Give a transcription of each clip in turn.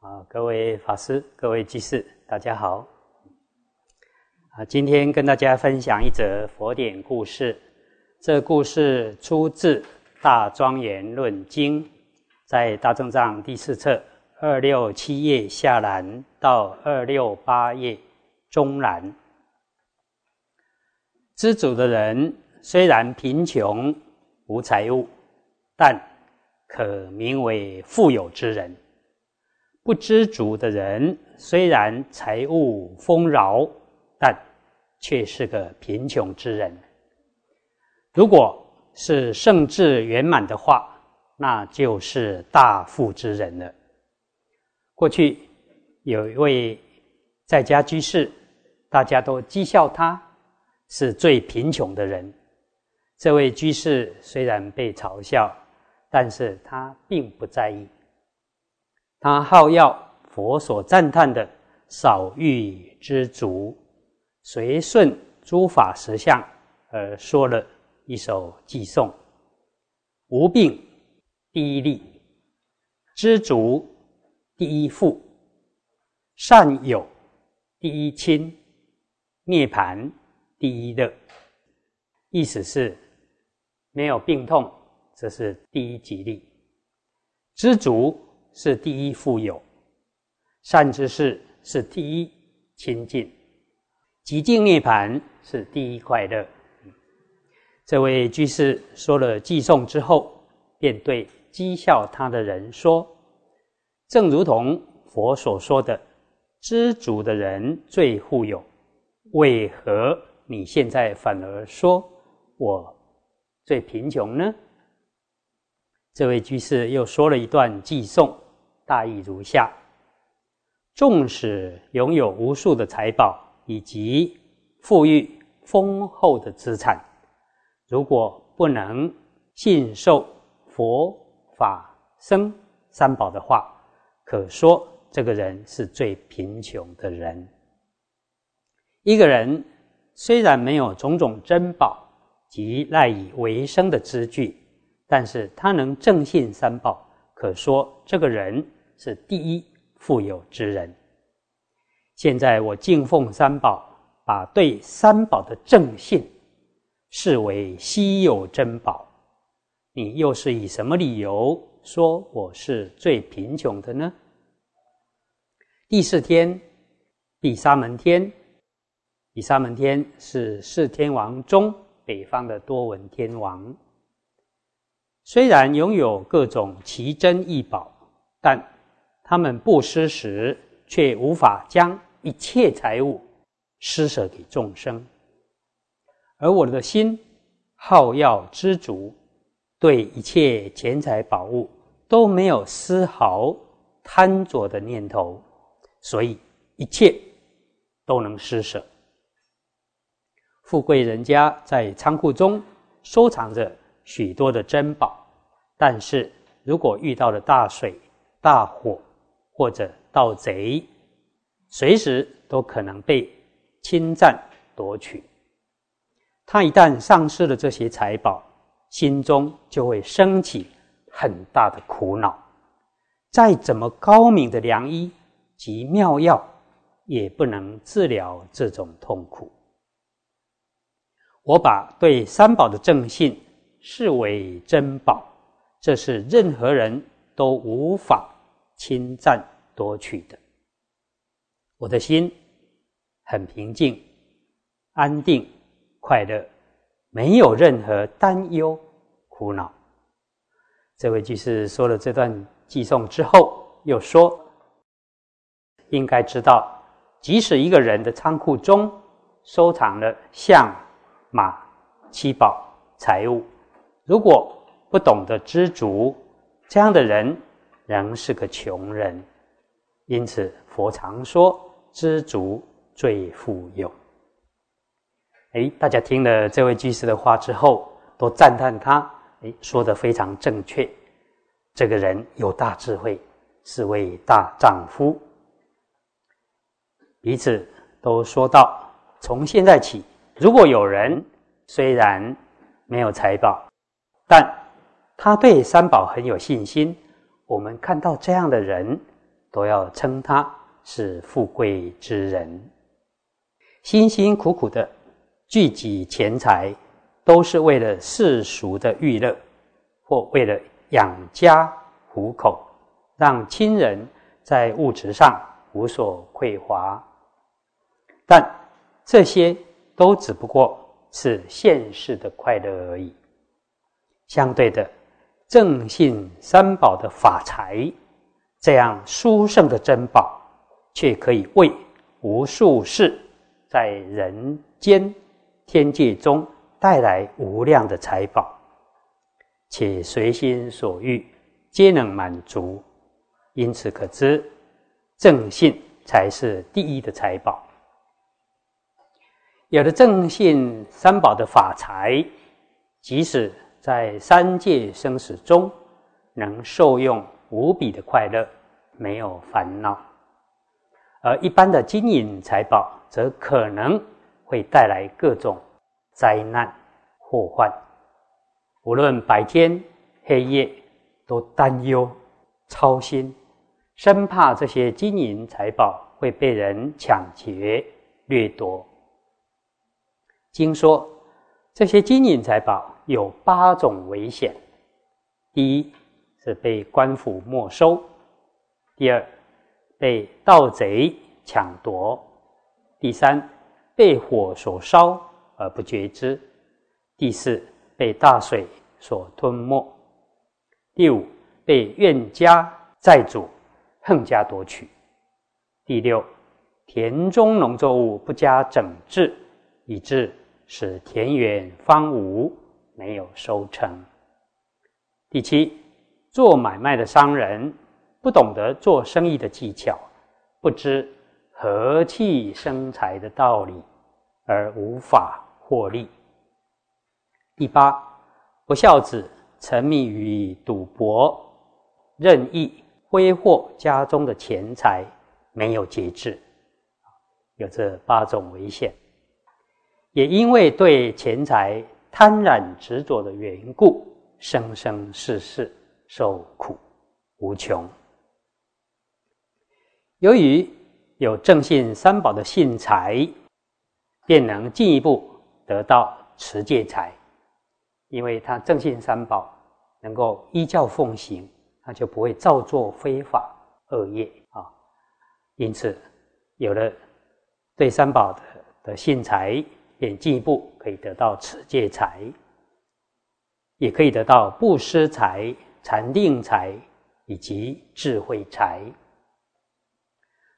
啊，各位法师、各位居士，大家好。啊，今天跟大家分享一则佛典故事。这故事出自《大庄严论经》，在大正藏第四册二六七页下栏到二六八页中栏。知足的人虽然贫穷无财物，但可名为富有之人。不知足的人，虽然财物丰饶，但却是个贫穷之人。如果是圣智圆满的话，那就是大富之人了。过去有一位在家居士，大家都讥笑他是最贫穷的人。这位居士虽然被嘲笑，但是他并不在意。他好要佛所赞叹的少欲知足，随顺诸法实相而说了一首偈颂：无病第一利，知足第一富，善友第一亲，涅盘第一乐。意思是，没有病痛，这是第一吉利；知足。是第一富有，善知识是第一亲近，极静涅盘是第一快乐。这位居士说了寄颂之后，便对讥笑他的人说：“正如同佛所说的，知足的人最富有，为何你现在反而说我最贫穷呢？”这位居士又说了一段寄颂。大意如下：纵使拥有无数的财宝以及富裕丰厚的资产，如果不能信受佛法僧三宝的话，可说这个人是最贫穷的人。一个人虽然没有种种珍宝及赖以为生的资具，但是他能正信三宝，可说这个人。是第一富有之人。现在我敬奉三宝，把对三宝的正信视为稀有珍宝。你又是以什么理由说我是最贫穷的呢？第四天，第沙门天，比沙门天是四天王中北方的多闻天王。虽然拥有各种奇珍异宝，但他们布施时，却无法将一切财物施舍给众生，而我的心好要知足，对一切钱财宝物都没有丝毫贪着的念头，所以一切都能施舍。富贵人家在仓库中收藏着许多的珍宝，但是如果遇到了大水、大火，或者盗贼，随时都可能被侵占夺取。他一旦丧失了这些财宝，心中就会升起很大的苦恼。再怎么高明的良医及妙药，也不能治疗这种痛苦。我把对三宝的正信视为珍宝，这是任何人都无法。侵占夺取的，我的心很平静、安定、快乐，没有任何担忧、苦恼。这位居士说了这段寄送之后，又说：“应该知道，即使一个人的仓库中收藏了象、马、七宝、财物，如果不懂得知足，这样的人。”仍是个穷人，因此佛常说知足最富有。哎，大家听了这位居士的话之后，都赞叹他，哎，说的非常正确。这个人有大智慧，是位大丈夫。彼此都说到：从现在起，如果有人虽然没有财宝，但他对三宝很有信心。我们看到这样的人，都要称他是富贵之人。辛辛苦苦的聚集钱财，都是为了世俗的娱乐，或为了养家糊口，让亲人在物质上无所匮乏。但这些都只不过是现世的快乐而已。相对的，正信三宝的法财，这样殊胜的珍宝，却可以为无数世在人间天界中带来无量的财宝，且随心所欲皆能满足。因此可知，正信才是第一的财宝。有了正信三宝的法财，即使在三界生死中，能受用无比的快乐，没有烦恼；而一般的金银财宝，则可能会带来各种灾难祸患。无论白天黑夜，都担忧操心，生怕这些金银财宝会被人抢劫掠夺。经说，这些金银财宝有八种危险：第一是被官府没收；第二，被盗贼抢夺；第三，被火所烧而不觉知；第四，被大水所吞没；第五，被怨家债主横加夺取；第六，田中农作物不加整治，以致使田园荒芜，没有收成。第七，做买卖的商人不懂得做生意的技巧，不知和气生财的道理，而无法获利。第八，不孝子沉迷于赌博，任意挥霍家中的钱财，没有节制，有这八种危险。也因为对钱财贪婪执着的缘故，生生世世受苦无穷。由于有正信三宝的信财，便能进一步得到持戒财，因为他正信三宝能够依教奉行，他就不会造作非法恶业啊。因此，有了对三宝的的信财。便进一步可以得到持戒财，也可以得到布施财、禅定财以及智慧财。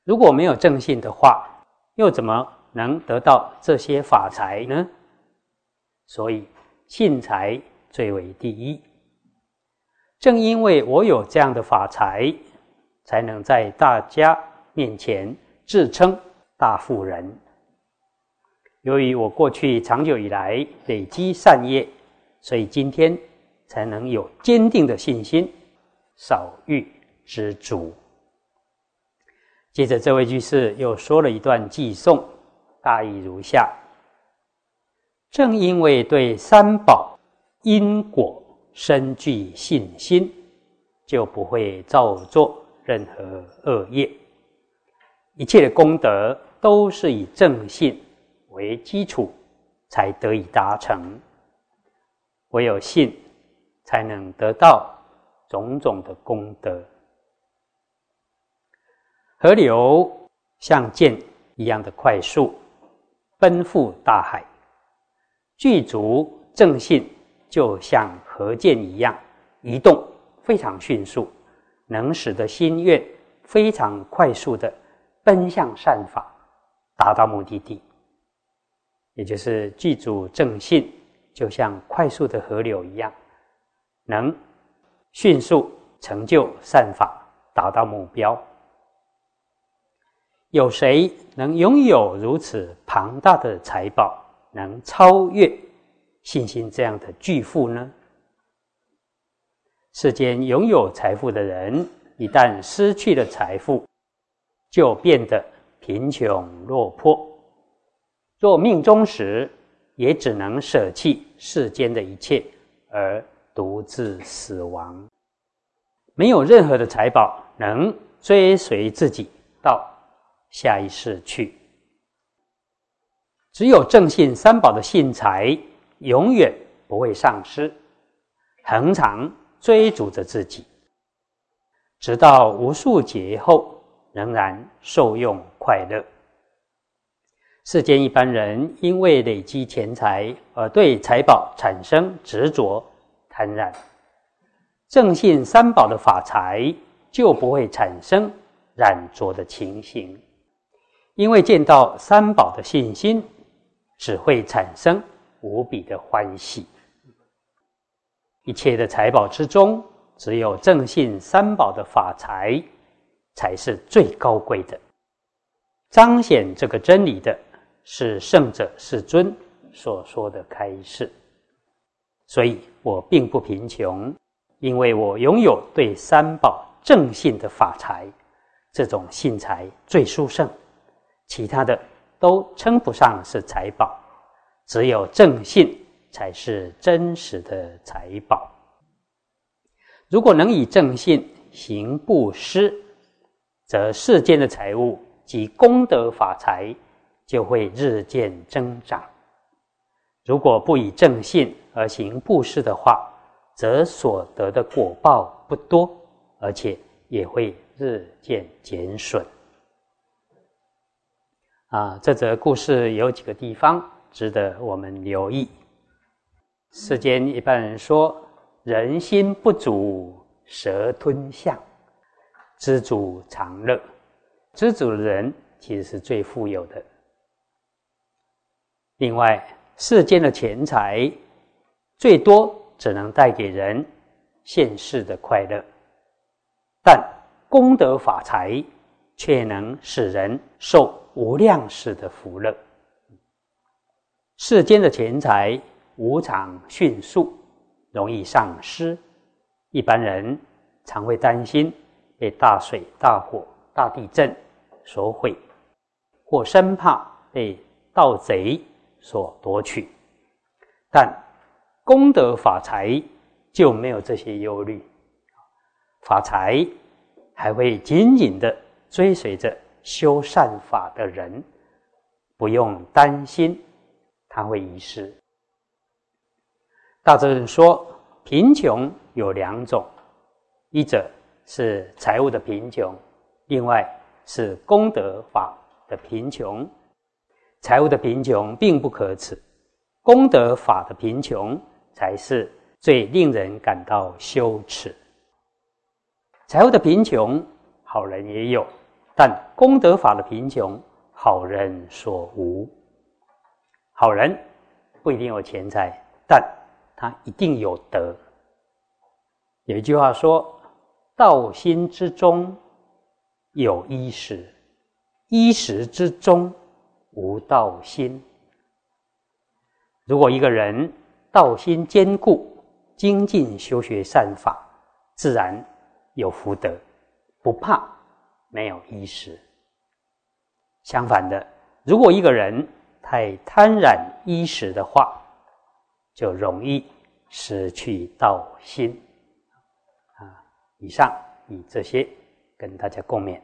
如果没有正信的话，又怎么能得到这些法财呢？所以信财最为第一。正因为我有这样的法财，才能在大家面前自称大富人。由于我过去长久以来累积善业，所以今天才能有坚定的信心，少欲知足。接着，这位居士又说了一段偈颂，大意如下：正因为对三宝因果深具信心，就不会造作任何恶业。一切的功德都是以正信。为基础，才得以达成。唯有信，才能得到种种的功德。河流像箭一样的快速奔赴大海，具足正信，就像河箭一样移动，非常迅速，能使得心愿非常快速的奔向善法，达到目的地。也就是具足正信，就像快速的河流一样，能迅速成就善法，达到目标。有谁能拥有如此庞大的财宝，能超越信心这样的巨富呢？世间拥有财富的人，一旦失去了财富，就变得贫穷落魄。若命中时，也只能舍弃世间的一切，而独自死亡。没有任何的财宝能追随自己到下一世去。只有正信三宝的信财，永远不会丧失，恒常追逐着自己，直到无数劫后，仍然受用快乐。世间一般人因为累积钱财而对财宝产生执着贪婪，正信三宝的法财就不会产生染着的情形，因为见到三宝的信心。只会产生无比的欢喜。一切的财宝之中，只有正信三宝的法财才是最高贵的。彰显这个真理的是圣者世尊所说的开示。所以我并不贫穷，因为我拥有对三宝正信的法财，这种信财最殊胜，其他的。都称不上是财宝，只有正信才是真实的财宝。如果能以正信行布施，则世间的财物及功德法财就会日渐增长；如果不以正信而行布施的话，则所得的果报不多，而且也会日渐减损。啊，这则故事有几个地方值得我们留意。世间一般人说，人心不足蛇吞象，知足常乐。知足的人其实是最富有的。另外，世间的钱财最多只能带给人现世的快乐，但功德法财却能使人受。无量世的福乐，世间的钱财无常迅速，容易丧失。一般人常会担心被大水、大火、大地震所毁，或生怕被盗贼所夺取。但功德法财就没有这些忧虑，法财还会紧紧的追随着。修善法的人不用担心他会遗失。大智人说，贫穷有两种，一者是财务的贫穷，另外是功德法的贫穷。财务的贫穷并不可耻，功德法的贫穷才是最令人感到羞耻。财务的贫穷，好人也有。但功德法的贫穷，好人所无。好人不一定有钱财，但他一定有德。有一句话说：“道心之中有衣食，衣食之中无道心。”如果一个人道心坚固，精进修学善法，自然有福德，不怕。没有衣食。相反的，如果一个人太贪婪衣食的话，就容易失去道心。啊，以上以这些跟大家共勉。